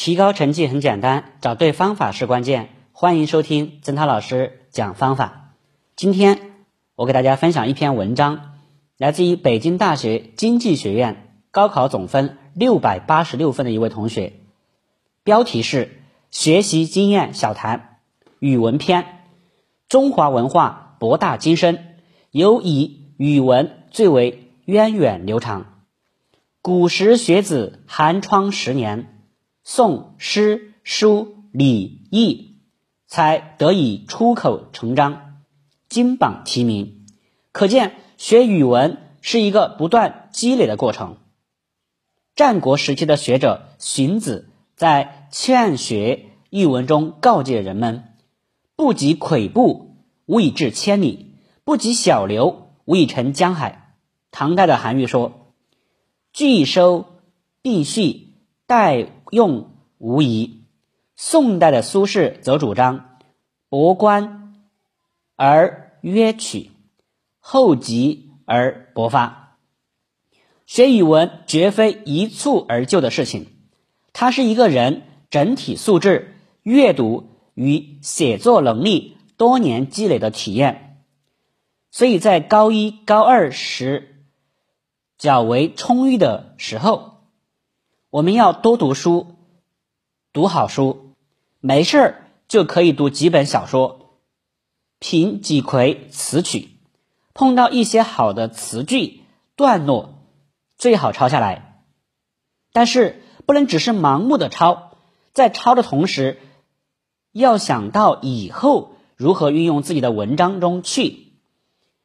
提高成绩很简单，找对方法是关键。欢迎收听曾涛老师讲方法。今天我给大家分享一篇文章，来自于北京大学经济学院高考总分六百八十六分的一位同学，标题是“学习经验小谈语文篇”。中华文化博大精深，尤以语文最为源远流长。古时学子寒窗十年。诵诗书礼义，才得以出口成章，金榜题名。可见学语文是一个不断积累的过程。战国时期的学者荀子在《劝学》一文中告诫人们：“不及跬步，无以至千里；不及小流，无以成江海。”唐代的韩愈说：“拒收并蓄，待。”用无疑。宋代的苏轼则主张博观而约取，厚积而薄发。学语文绝非一蹴而就的事情，它是一个人整体素质、阅读与写作能力多年积累的体验。所以在高一、高二时较为充裕的时候。我们要多读书，读好书，没事儿就可以读几本小说，品几回词曲，碰到一些好的词句段落，最好抄下来。但是不能只是盲目的抄，在抄的同时，要想到以后如何运用自己的文章中去，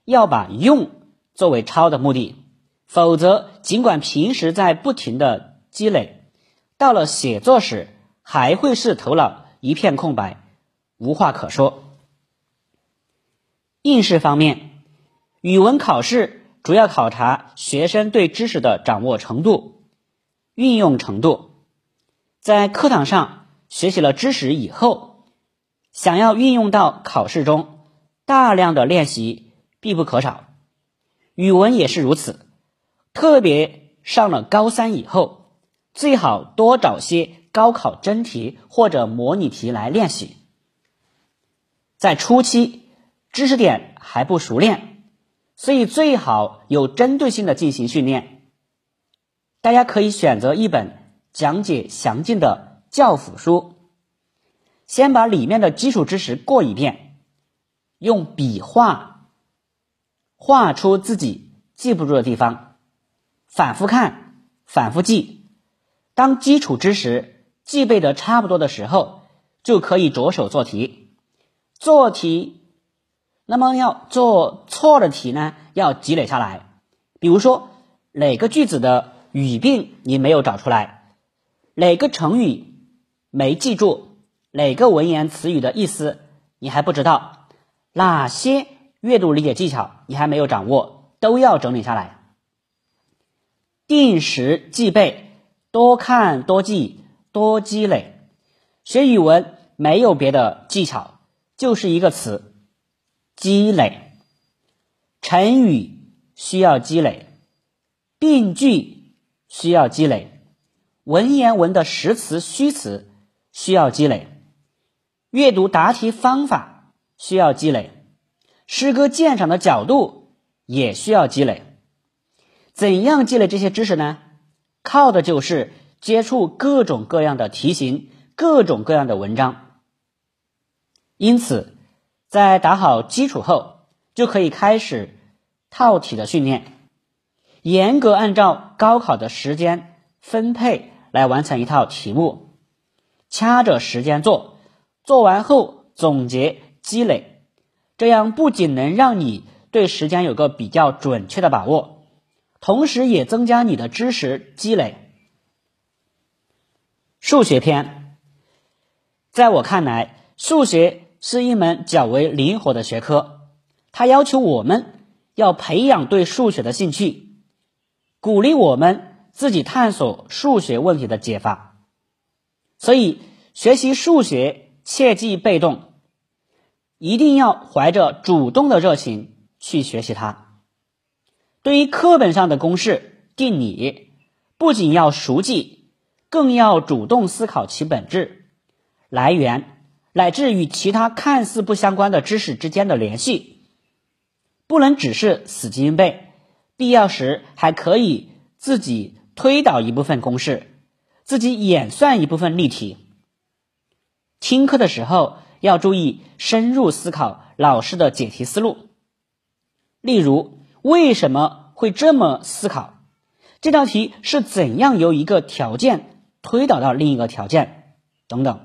要把用作为抄的目的，否则尽管平时在不停的。积累到了写作时，还会是头脑一片空白，无话可说。应试方面，语文考试主要考察学生对知识的掌握程度、运用程度。在课堂上学习了知识以后，想要运用到考试中，大量的练习必不可少。语文也是如此，特别上了高三以后。最好多找些高考真题或者模拟题来练习。在初期知识点还不熟练，所以最好有针对性的进行训练。大家可以选择一本讲解详尽的教辅书，先把里面的基础知识过一遍，用笔画画出自己记不住的地方，反复看，反复记。当基础知识记背的差不多的时候，就可以着手做题。做题，那么要做错的题呢，要积累下来。比如说，哪个句子的语病你没有找出来，哪个成语没记住，哪个文言词语的意思你还不知道，哪些阅读理解技巧你还没有掌握，都要整理下来，定时记背。多看多记多积累，学语文没有别的技巧，就是一个词：积累。成语需要积累，病句需要积累，文言文的实词虚词需要积累，阅读答题方法需要积累，诗歌鉴赏的角度也需要积累。怎样积累这些知识呢？靠的就是接触各种各样的题型、各种各样的文章。因此，在打好基础后，就可以开始套题的训练，严格按照高考的时间分配来完成一套题目，掐着时间做，做完后总结积累，这样不仅能让你对时间有个比较准确的把握。同时也增加你的知识积累。数学篇，在我看来，数学是一门较为灵活的学科，它要求我们要培养对数学的兴趣，鼓励我们自己探索数学问题的解法。所以，学习数学切忌被动，一定要怀着主动的热情去学习它。对于课本上的公式、定理，不仅要熟记，更要主动思考其本质、来源，乃至与其他看似不相关的知识之间的联系，不能只是死记硬背，必要时还可以自己推导一部分公式，自己演算一部分例题。听课的时候要注意深入思考老师的解题思路，例如为什么会这么思考？这道题是怎样由一个条件推导到另一个条件？等等。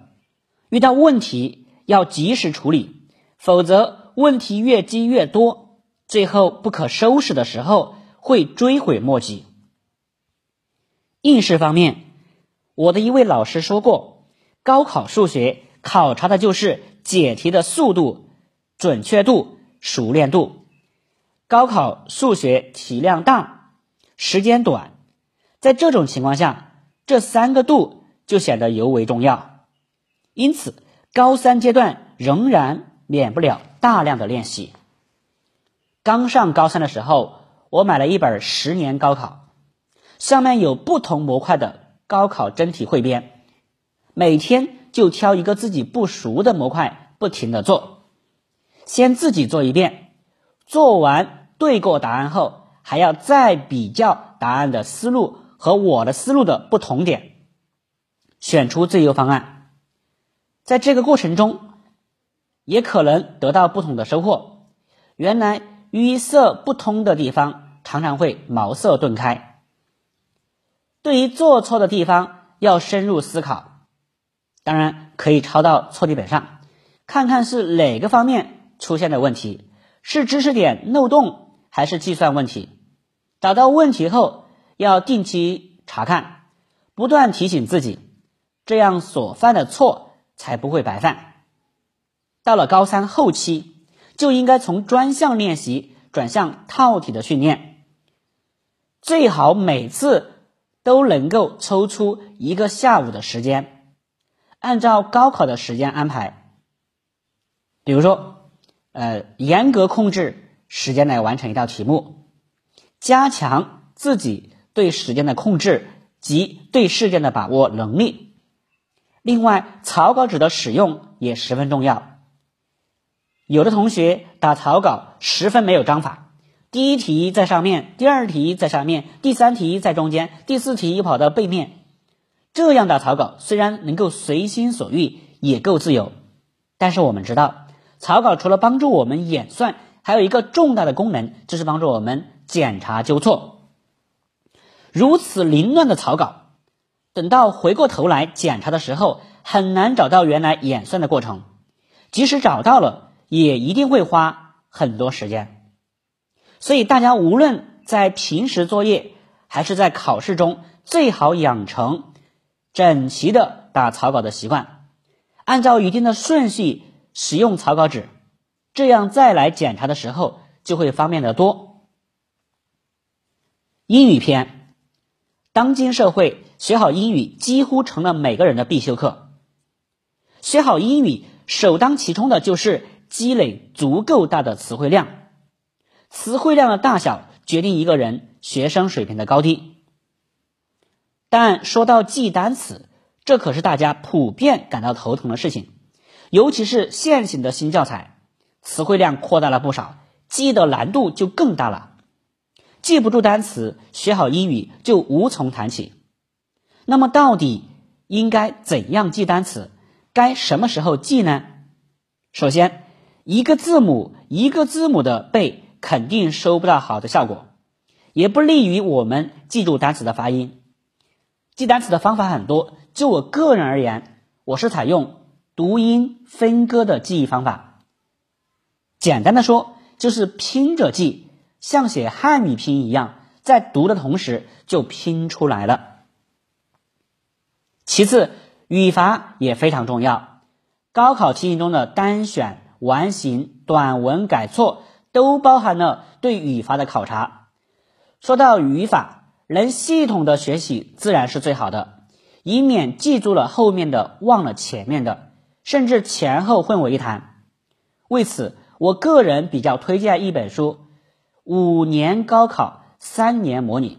遇到问题要及时处理，否则问题越积越多，最后不可收拾的时候会追悔莫及。应试方面，我的一位老师说过，高考数学。考察的就是解题的速度、准确度、熟练度。高考数学题量大，时间短，在这种情况下，这三个度就显得尤为重要。因此，高三阶段仍然免不了大量的练习。刚上高三的时候，我买了一本《十年高考》，上面有不同模块的高考真题汇编，每天。就挑一个自己不熟的模块，不停的做，先自己做一遍，做完对过答案后，还要再比较答案的思路和我的思路的不同点，选出最优方案。在这个过程中，也可能得到不同的收获。原来语色不通的地方，常常会茅塞顿开。对于做错的地方，要深入思考。当然可以抄到错题本上，看看是哪个方面出现的问题，是知识点漏洞还是计算问题。找到问题后，要定期查看，不断提醒自己，这样所犯的错才不会白犯。到了高三后期，就应该从专项练习转向套题的训练，最好每次都能够抽出一个下午的时间。按照高考的时间安排，比如说，呃，严格控制时间来完成一道题目，加强自己对时间的控制及对事件的把握能力。另外，草稿纸的使用也十分重要。有的同学打草稿十分没有章法，第一题在上面，第二题在下面，第三题在中间，第四题又跑到背面。这样的草稿虽然能够随心所欲，也够自由，但是我们知道，草稿除了帮助我们演算，还有一个重大的功能，就是帮助我们检查纠错。如此凌乱的草稿，等到回过头来检查的时候，很难找到原来演算的过程，即使找到了，也一定会花很多时间。所以，大家无论在平时作业还是在考试中，最好养成。整齐的打草稿的习惯，按照一定的顺序使用草稿纸，这样再来检查的时候就会方便得多。英语篇，当今社会学好英语几乎成了每个人的必修课。学好英语首当其冲的就是积累足够大的词汇量，词汇量的大小决定一个人学生水平的高低。但说到记单词，这可是大家普遍感到头疼的事情，尤其是现行的新教材，词汇量扩大了不少，记忆的难度就更大了。记不住单词，学好英语就无从谈起。那么，到底应该怎样记单词？该什么时候记呢？首先，一个字母一个字母的背，肯定收不到好的效果，也不利于我们记住单词的发音。记单词的方法很多，就我个人而言，我是采用读音分割的记忆方法。简单的说，就是拼着记，像写汉语拼音一样，在读的同时就拼出来了。其次，语法也非常重要。高考题型中的单选、完形、短文改错，都包含了对语法的考察。说到语法。能系统的学习自然是最好的，以免记住了后面的忘了前面的，甚至前后混为一谈。为此，我个人比较推荐一本书《五年高考三年模拟》，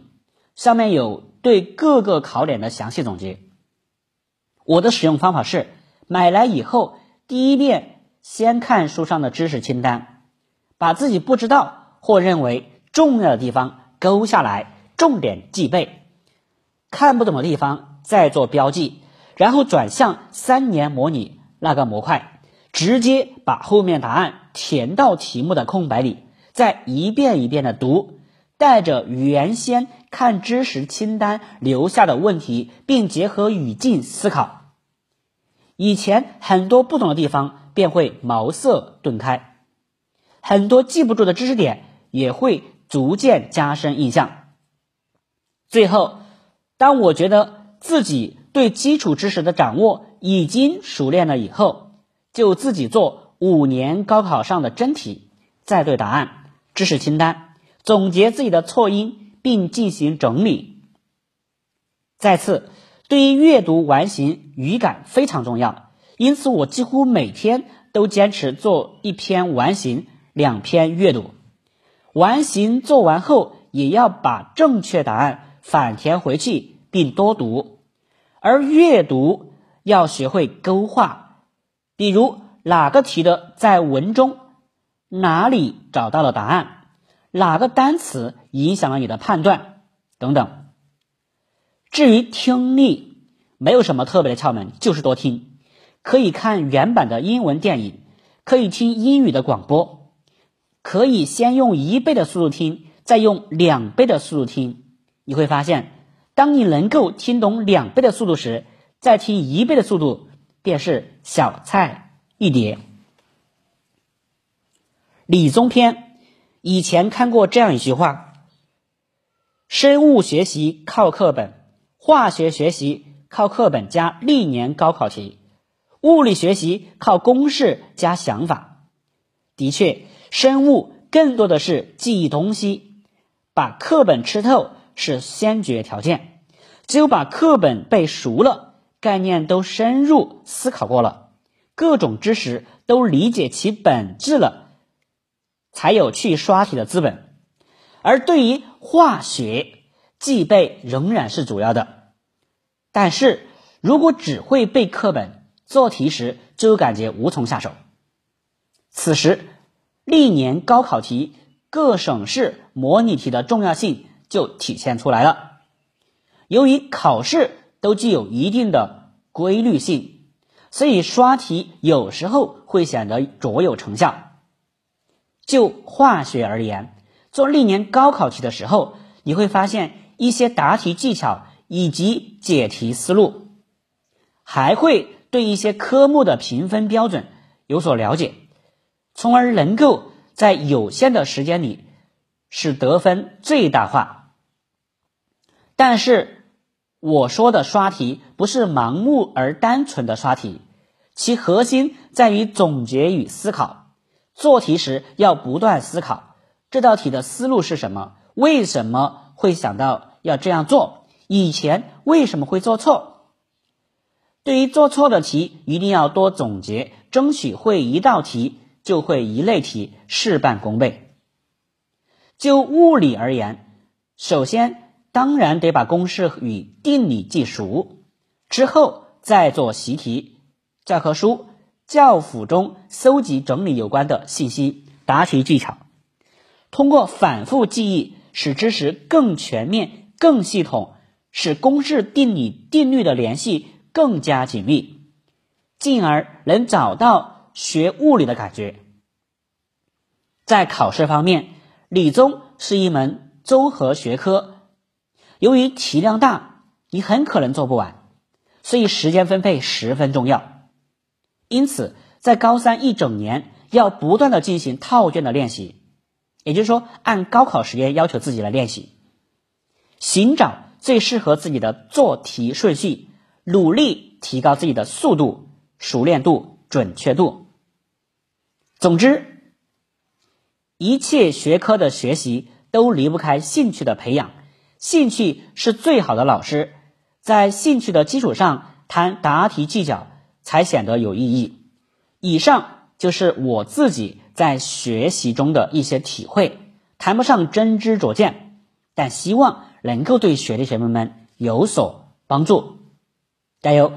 上面有对各个考点的详细总结，我的使用方法是，买来以后第一遍先看书上的知识清单，把自己不知道或认为重要的地方勾下来，重点记背；看不懂的地方再做标记，然后转向三年模拟那个模块，直接把后面答案填到题目的空白里，再一遍一遍的读，带着原先。看知识清单留下的问题，并结合语境思考，以前很多不懂的地方便会茅塞顿开，很多记不住的知识点也会逐渐加深印象。最后，当我觉得自己对基础知识的掌握已经熟练了以后，就自己做五年高考上的真题，再对答案、知识清单总结自己的错音。并进行整理。再次，对于阅读完形语感非常重要，因此我几乎每天都坚持做一篇完形，两篇阅读。完形做完后，也要把正确答案反填回去，并多读。而阅读要学会勾画，比如哪个题的在文中哪里找到了答案。哪个单词影响了你的判断？等等。至于听力，没有什么特别的窍门，就是多听。可以看原版的英文电影，可以听英语的广播，可以先用一倍的速度听，再用两倍的速度听。你会发现，当你能够听懂两倍的速度时，再听一倍的速度，便是小菜一叠。理综篇。以前看过这样一句话：生物学习靠课本，化学学习靠课本加历年高考题，物理学习靠公式加想法。的确，生物更多的是记忆东西，把课本吃透是先决条件。只有把课本背熟了，概念都深入思考过了，各种知识都理解其本质了。才有去刷题的资本，而对于化学记背仍然是主要的。但是如果只会背课本，做题时就感觉无从下手。此时，历年高考题各省市模拟题的重要性就体现出来了。由于考试都具有一定的规律性，所以刷题有时候会显得卓有成效。就化学而言，做历年高考题的时候，你会发现一些答题技巧以及解题思路，还会对一些科目的评分标准有所了解，从而能够在有限的时间里使得分最大化。但是我说的刷题不是盲目而单纯的刷题，其核心在于总结与思考。做题时要不断思考这道题的思路是什么，为什么会想到要这样做，以前为什么会做错？对于做错的题，一定要多总结，争取会一道题就会一类题，事半功倍。就物理而言，首先当然得把公式与定理记熟，之后再做习题、教科书。教辅中搜集整理有关的信息，答题技巧，通过反复记忆，使知识更全面、更系统，使公式、定理、定律的联系更加紧密，进而能找到学物理的感觉。在考试方面，理综是一门综合学科，由于题量大，你很可能做不完，所以时间分配十分重要。因此，在高三一整年要不断的进行套卷的练习，也就是说，按高考时间要求自己来练习，寻找最适合自己的做题顺序，努力提高自己的速度、熟练度、准确度。总之，一切学科的学习都离不开兴趣的培养，兴趣是最好的老师，在兴趣的基础上谈答题技巧。才显得有意义。以上就是我自己在学习中的一些体会，谈不上真知灼见，但希望能够对学弟学妹们有所帮助。加油！